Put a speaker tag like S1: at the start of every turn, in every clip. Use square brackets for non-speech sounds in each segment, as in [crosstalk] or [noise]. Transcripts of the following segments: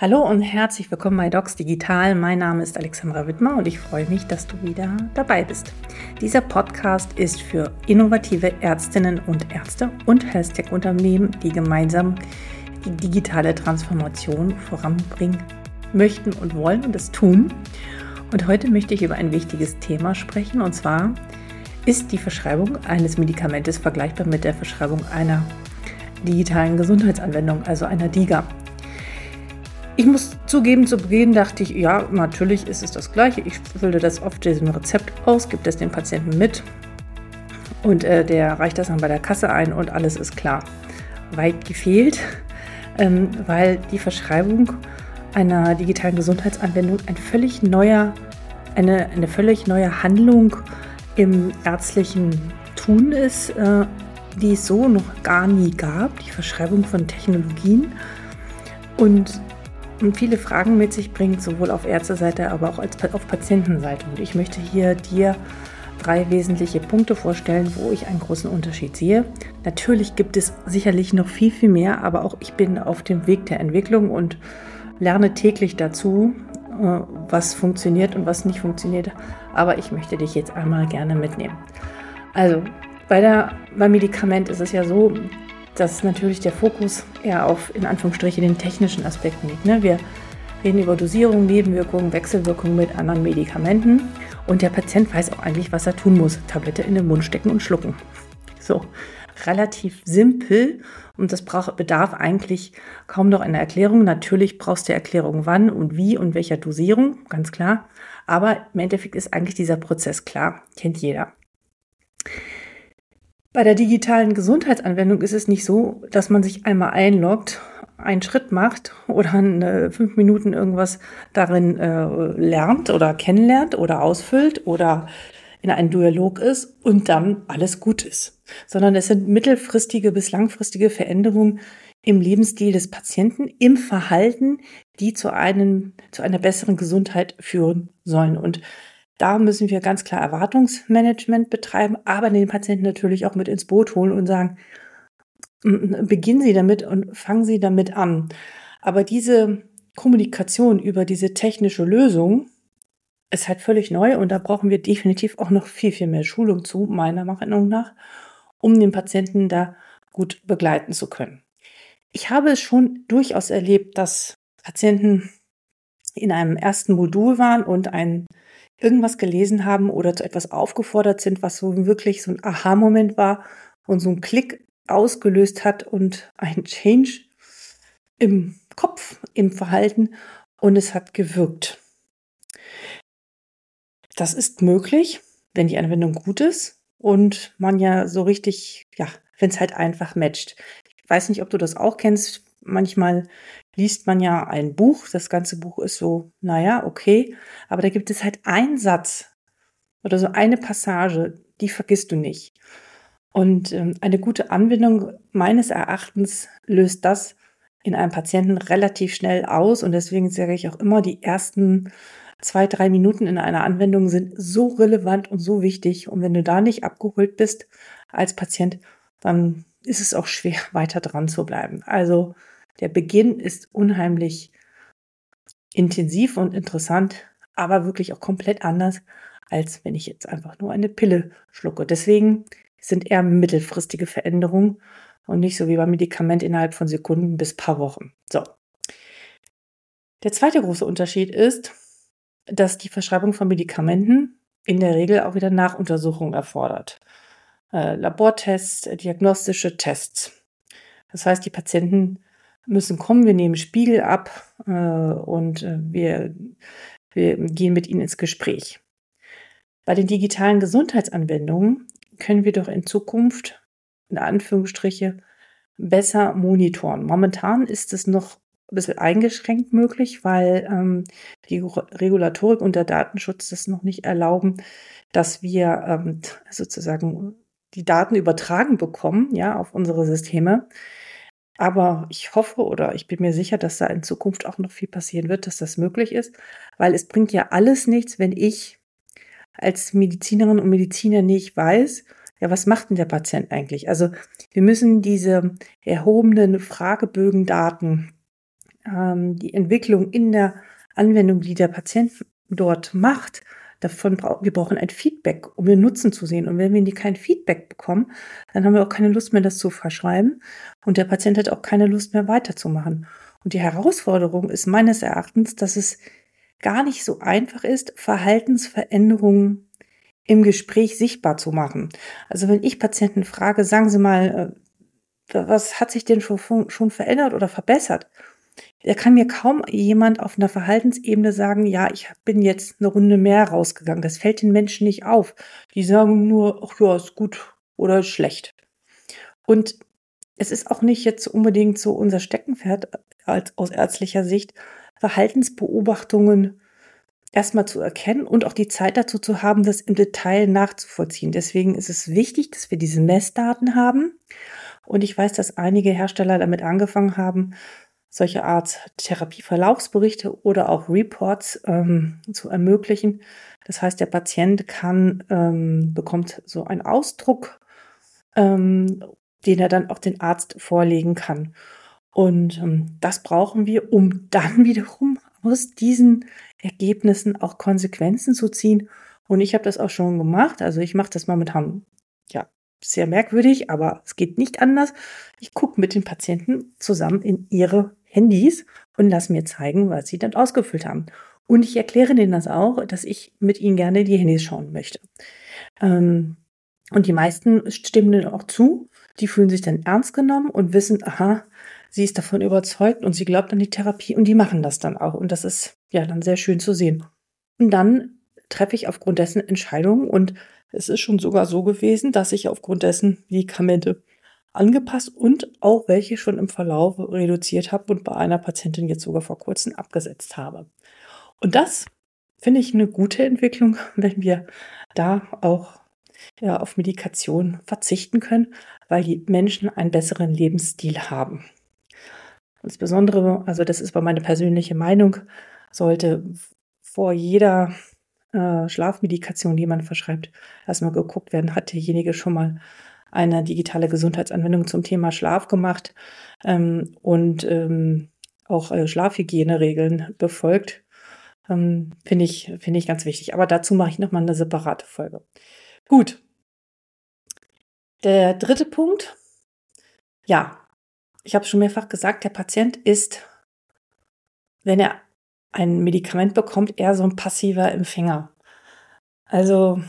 S1: Hallo und herzlich willkommen bei Docs Digital. Mein Name ist Alexandra Wittmer und ich freue mich, dass du wieder dabei bist. Dieser Podcast ist für innovative Ärztinnen und Ärzte und Health-Tech-Unternehmen, die gemeinsam die digitale Transformation voranbringen möchten und wollen und es tun. Und heute möchte ich über ein wichtiges Thema sprechen und zwar ist die Verschreibung eines Medikamentes vergleichbar mit der Verschreibung einer digitalen Gesundheitsanwendung, also einer DIGA. Ich muss zugeben, zu Beginn dachte ich, ja, natürlich ist es das Gleiche. Ich fülle das auf diesem Rezept aus, gebe das dem Patienten mit und äh, der reicht das dann bei der Kasse ein und alles ist klar. Weit gefehlt, [laughs] ähm, weil die Verschreibung einer digitalen Gesundheitsanwendung ein völlig neuer, eine, eine völlig neue Handlung im ärztlichen Tun ist, äh, die es so noch gar nie gab, die Verschreibung von Technologien. Und und viele Fragen mit sich bringt, sowohl auf Ärzteseite, aber auch als auf Patientenseite. Und ich möchte hier dir drei wesentliche Punkte vorstellen, wo ich einen großen Unterschied sehe. Natürlich gibt es sicherlich noch viel, viel mehr, aber auch ich bin auf dem Weg der Entwicklung und lerne täglich dazu, äh, was funktioniert und was nicht funktioniert. Aber ich möchte dich jetzt einmal gerne mitnehmen. Also bei der, beim Medikament ist es ja so, dass natürlich der Fokus eher auf, in Anführungsstrichen, den technischen Aspekten liegt. Ne? Wir reden über Dosierung, Nebenwirkungen, Wechselwirkungen mit anderen Medikamenten und der Patient weiß auch eigentlich, was er tun muss. Tablette in den Mund stecken und schlucken. So, relativ simpel und das braucht, bedarf eigentlich kaum noch einer Erklärung. Natürlich brauchst du Erklärung, wann und wie und welcher Dosierung, ganz klar. Aber im Endeffekt ist eigentlich dieser Prozess klar, kennt jeder. Bei der digitalen Gesundheitsanwendung ist es nicht so, dass man sich einmal einloggt, einen Schritt macht oder in fünf Minuten irgendwas darin äh, lernt oder kennenlernt oder ausfüllt oder in einem Dialog ist und dann alles gut ist, sondern es sind mittelfristige bis langfristige Veränderungen im Lebensstil des Patienten, im Verhalten, die zu einem, zu einer besseren Gesundheit führen sollen. Und da müssen wir ganz klar Erwartungsmanagement betreiben, aber den Patienten natürlich auch mit ins Boot holen und sagen, beginnen Sie damit und fangen Sie damit an. Aber diese Kommunikation über diese technische Lösung ist halt völlig neu und da brauchen wir definitiv auch noch viel, viel mehr Schulung zu, meiner Meinung nach, um den Patienten da gut begleiten zu können. Ich habe es schon durchaus erlebt, dass Patienten in einem ersten Modul waren und ein irgendwas gelesen haben oder zu etwas aufgefordert sind, was so wirklich so ein Aha-Moment war und so ein Klick ausgelöst hat und ein Change im Kopf, im Verhalten und es hat gewirkt. Das ist möglich, wenn die Anwendung gut ist und man ja so richtig, ja, wenn es halt einfach matcht. Ich weiß nicht, ob du das auch kennst. Manchmal liest man ja ein Buch, das ganze Buch ist so, naja, okay, aber da gibt es halt einen Satz oder so eine Passage, die vergisst du nicht. Und ähm, eine gute Anwendung meines Erachtens löst das in einem Patienten relativ schnell aus und deswegen sage ich auch immer, die ersten zwei, drei Minuten in einer Anwendung sind so relevant und so wichtig und wenn du da nicht abgeholt bist als Patient, dann ist es auch schwer [laughs] weiter dran zu bleiben. Also der Beginn ist unheimlich intensiv und interessant, aber wirklich auch komplett anders, als wenn ich jetzt einfach nur eine Pille schlucke. Deswegen sind eher mittelfristige Veränderungen und nicht so wie beim Medikament innerhalb von Sekunden bis paar Wochen. So. Der zweite große Unterschied ist, dass die Verschreibung von Medikamenten in der Regel auch wieder Nachuntersuchungen erfordert. Äh, Labortests, diagnostische Tests. Das heißt, die Patienten müssen kommen, wir nehmen Spiegel ab äh, und äh, wir, wir gehen mit ihnen ins Gespräch. Bei den digitalen Gesundheitsanwendungen können wir doch in Zukunft, in Anführungsstriche, besser monitoren. Momentan ist es noch ein bisschen eingeschränkt möglich, weil ähm, die Regulatorik und der Datenschutz das noch nicht erlauben, dass wir ähm, sozusagen die Daten übertragen bekommen, ja, auf unsere Systeme. Aber ich hoffe oder ich bin mir sicher, dass da in Zukunft auch noch viel passieren wird, dass das möglich ist, weil es bringt ja alles nichts, wenn ich als Medizinerin und Mediziner nicht weiß, ja, was macht denn der Patient eigentlich? Also wir müssen diese erhobenen Fragebögendaten ähm, die Entwicklung in der Anwendung, die der Patient dort macht, davon brauchen wir brauchen ein Feedback, um den Nutzen zu sehen. Und wenn wir kein Feedback bekommen, dann haben wir auch keine Lust mehr, das zu verschreiben. Und der Patient hat auch keine Lust mehr weiterzumachen. Und die Herausforderung ist meines Erachtens, dass es gar nicht so einfach ist, Verhaltensveränderungen im Gespräch sichtbar zu machen. Also wenn ich Patienten frage, sagen Sie mal, äh, was hat sich denn schon, schon verändert oder verbessert? Da kann mir kaum jemand auf einer Verhaltensebene sagen, ja, ich bin jetzt eine Runde mehr rausgegangen. Das fällt den Menschen nicht auf. Die sagen nur, ach ja, ist gut oder schlecht. Und es ist auch nicht jetzt unbedingt so unser Steckenpferd als, aus ärztlicher Sicht, Verhaltensbeobachtungen erstmal zu erkennen und auch die Zeit dazu zu haben, das im Detail nachzuvollziehen. Deswegen ist es wichtig, dass wir diese Messdaten haben. Und ich weiß, dass einige Hersteller damit angefangen haben, solche Art Therapieverlaufsberichte oder auch Reports ähm, zu ermöglichen. Das heißt, der Patient kann, ähm, bekommt so einen Ausdruck, ähm, den er dann auch den Arzt vorlegen kann. Und ähm, das brauchen wir, um [laughs] dann wiederum aus diesen Ergebnissen auch Konsequenzen zu ziehen. Und ich habe das auch schon gemacht. Also ich mache das momentan ja sehr merkwürdig, aber es geht nicht anders. Ich gucke mit den Patienten zusammen in ihre Handys und lasse mir zeigen, was sie dann ausgefüllt haben. Und ich erkläre denen das auch, dass ich mit ihnen gerne die Handys schauen möchte. Ähm, und die meisten stimmen dann auch zu. Die fühlen sich dann ernst genommen und wissen, aha, sie ist davon überzeugt und sie glaubt an die Therapie und die machen das dann auch. Und das ist ja dann sehr schön zu sehen. Und dann treffe ich aufgrund dessen Entscheidungen und es ist schon sogar so gewesen, dass ich aufgrund dessen Medikamente angepasst und auch welche schon im Verlauf reduziert habe und bei einer Patientin jetzt sogar vor kurzem abgesetzt habe. Und das finde ich eine gute Entwicklung, [laughs] wenn wir da auch ja, auf Medikation verzichten können, weil die Menschen einen besseren Lebensstil haben. Insbesondere, also das ist meine persönliche Meinung, sollte vor jeder äh, Schlafmedikation, die man verschreibt, erstmal geguckt werden, hat derjenige schon mal eine digitale Gesundheitsanwendung zum Thema Schlaf gemacht ähm, und ähm, auch äh, Schlafhygieneregeln befolgt. Ähm, Finde ich, finde ich ganz wichtig. Aber dazu mache ich nochmal eine separate Folge. Gut. Der dritte Punkt. Ja, ich habe schon mehrfach gesagt, der Patient ist, wenn er ein Medikament bekommt, eher so ein passiver Empfänger. Also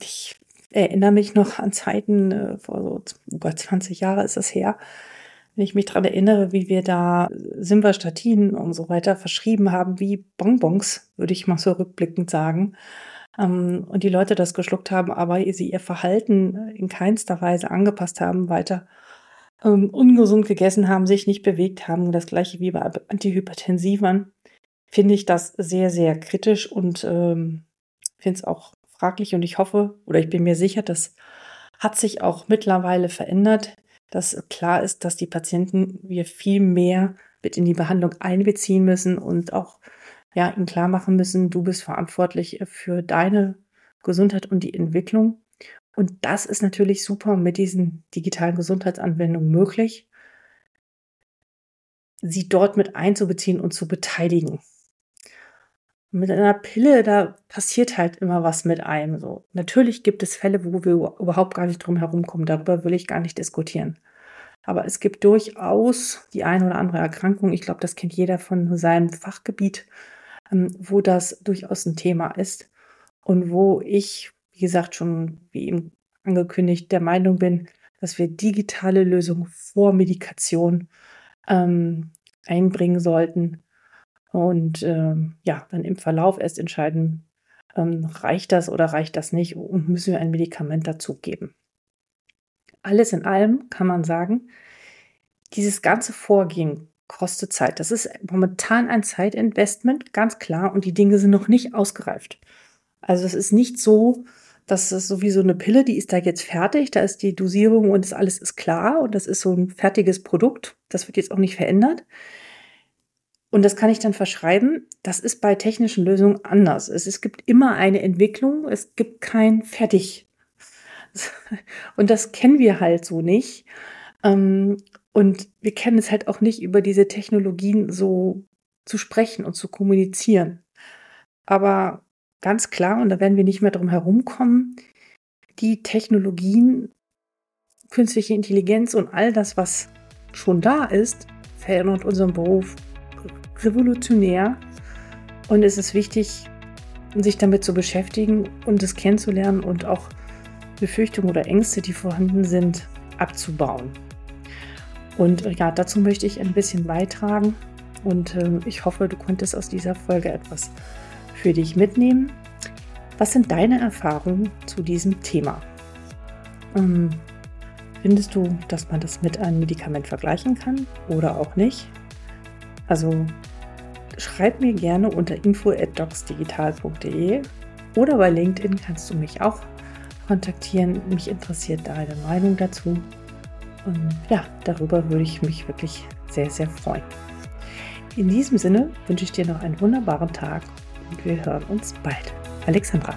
S1: ich erinnere mich noch an Zeiten, äh, vor so über 20 Jahre ist das her, wenn ich mich daran erinnere, wie wir da Simvastatin und so weiter verschrieben haben, wie Bonbons, würde ich mal so rückblickend sagen. Ähm, und die Leute das geschluckt haben, aber sie ihr Verhalten in keinster Weise angepasst haben, weiter ähm, ungesund gegessen haben, sich nicht bewegt haben. Das gleiche wie bei Antihypertensivern. Finde ich das sehr, sehr kritisch und ähm, finde es auch fraglich und ich hoffe oder ich bin mir sicher, das hat sich auch mittlerweile verändert, dass klar ist, dass die Patienten wir viel mehr mit in die Behandlung einbeziehen müssen und auch ja, ihnen klar machen müssen, du bist verantwortlich für deine Gesundheit und die Entwicklung. Und das ist natürlich super mit diesen digitalen Gesundheitsanwendungen möglich, sie dort mit einzubeziehen und zu beteiligen mit einer Pille, da passiert halt immer was mit einem so. Natürlich gibt es Fälle, wo wir überhaupt gar nicht drum herum kommen. Darüber will ich gar nicht diskutieren. Aber es gibt durchaus die eine oder andere Erkrankung, ich glaube, das kennt jeder von seinem Fachgebiet, ähm, wo das durchaus ein Thema ist und wo ich, wie gesagt, schon wie eben angekündigt, der Meinung bin, dass wir digitale Lösungen vor Medikation ähm, einbringen sollten, und ähm, ja, dann im Verlauf erst entscheiden, ähm, reicht das oder reicht das nicht und müssen wir ein Medikament dazugeben. Alles in allem kann man sagen, dieses ganze Vorgehen kostet Zeit. Das ist momentan ein Zeitinvestment, ganz klar, und die Dinge sind noch nicht ausgereift. Also es ist nicht so, dass es so wie so eine Pille, die ist da jetzt fertig, da ist die Dosierung und das alles ist klar und das ist so ein fertiges Produkt. Das wird jetzt auch nicht verändert. Und das kann ich dann verschreiben. Das ist bei technischen Lösungen anders. Es, es gibt immer eine Entwicklung, es gibt kein Fertig. [laughs] Und das kennen wir halt so nicht. Ähm, Und wir kennen es halt auch nicht, über diese Technologien so zu sprechen und zu kommunizieren. Aber ganz klar, und da werden wir nicht mehr drum herumkommen, die Technologien, künstliche Intelligenz und all das, was schon da ist, verändert unseren Beruf revolutionär. Und es ist wichtig, sich damit zu beschäftigen und es kennenzulernen und auch Befürchtungen oder Ängste, die vorhanden sind, abzubauen. Und ja, dazu möchte ich ein bisschen beitragen und äh, ich hoffe, du konntest aus dieser Folge etwas für dich mitnehmen. Was sind deine Erfahrungen zu diesem Thema? Ähm, findest du, dass man das mit einem Medikament vergleichen kann oder auch nicht? Also schreib mir gerne unter info@docsdigital.de oder bei LinkedIn kannst du mich auch kontaktieren. Mich interessiert deine Meinung dazu. Und ja, darüber würde ich mich wirklich sehr, sehr freuen. In diesem Sinne wünsche ich dir noch einen wunderbaren Tag und wir hören uns bald. Alexandra.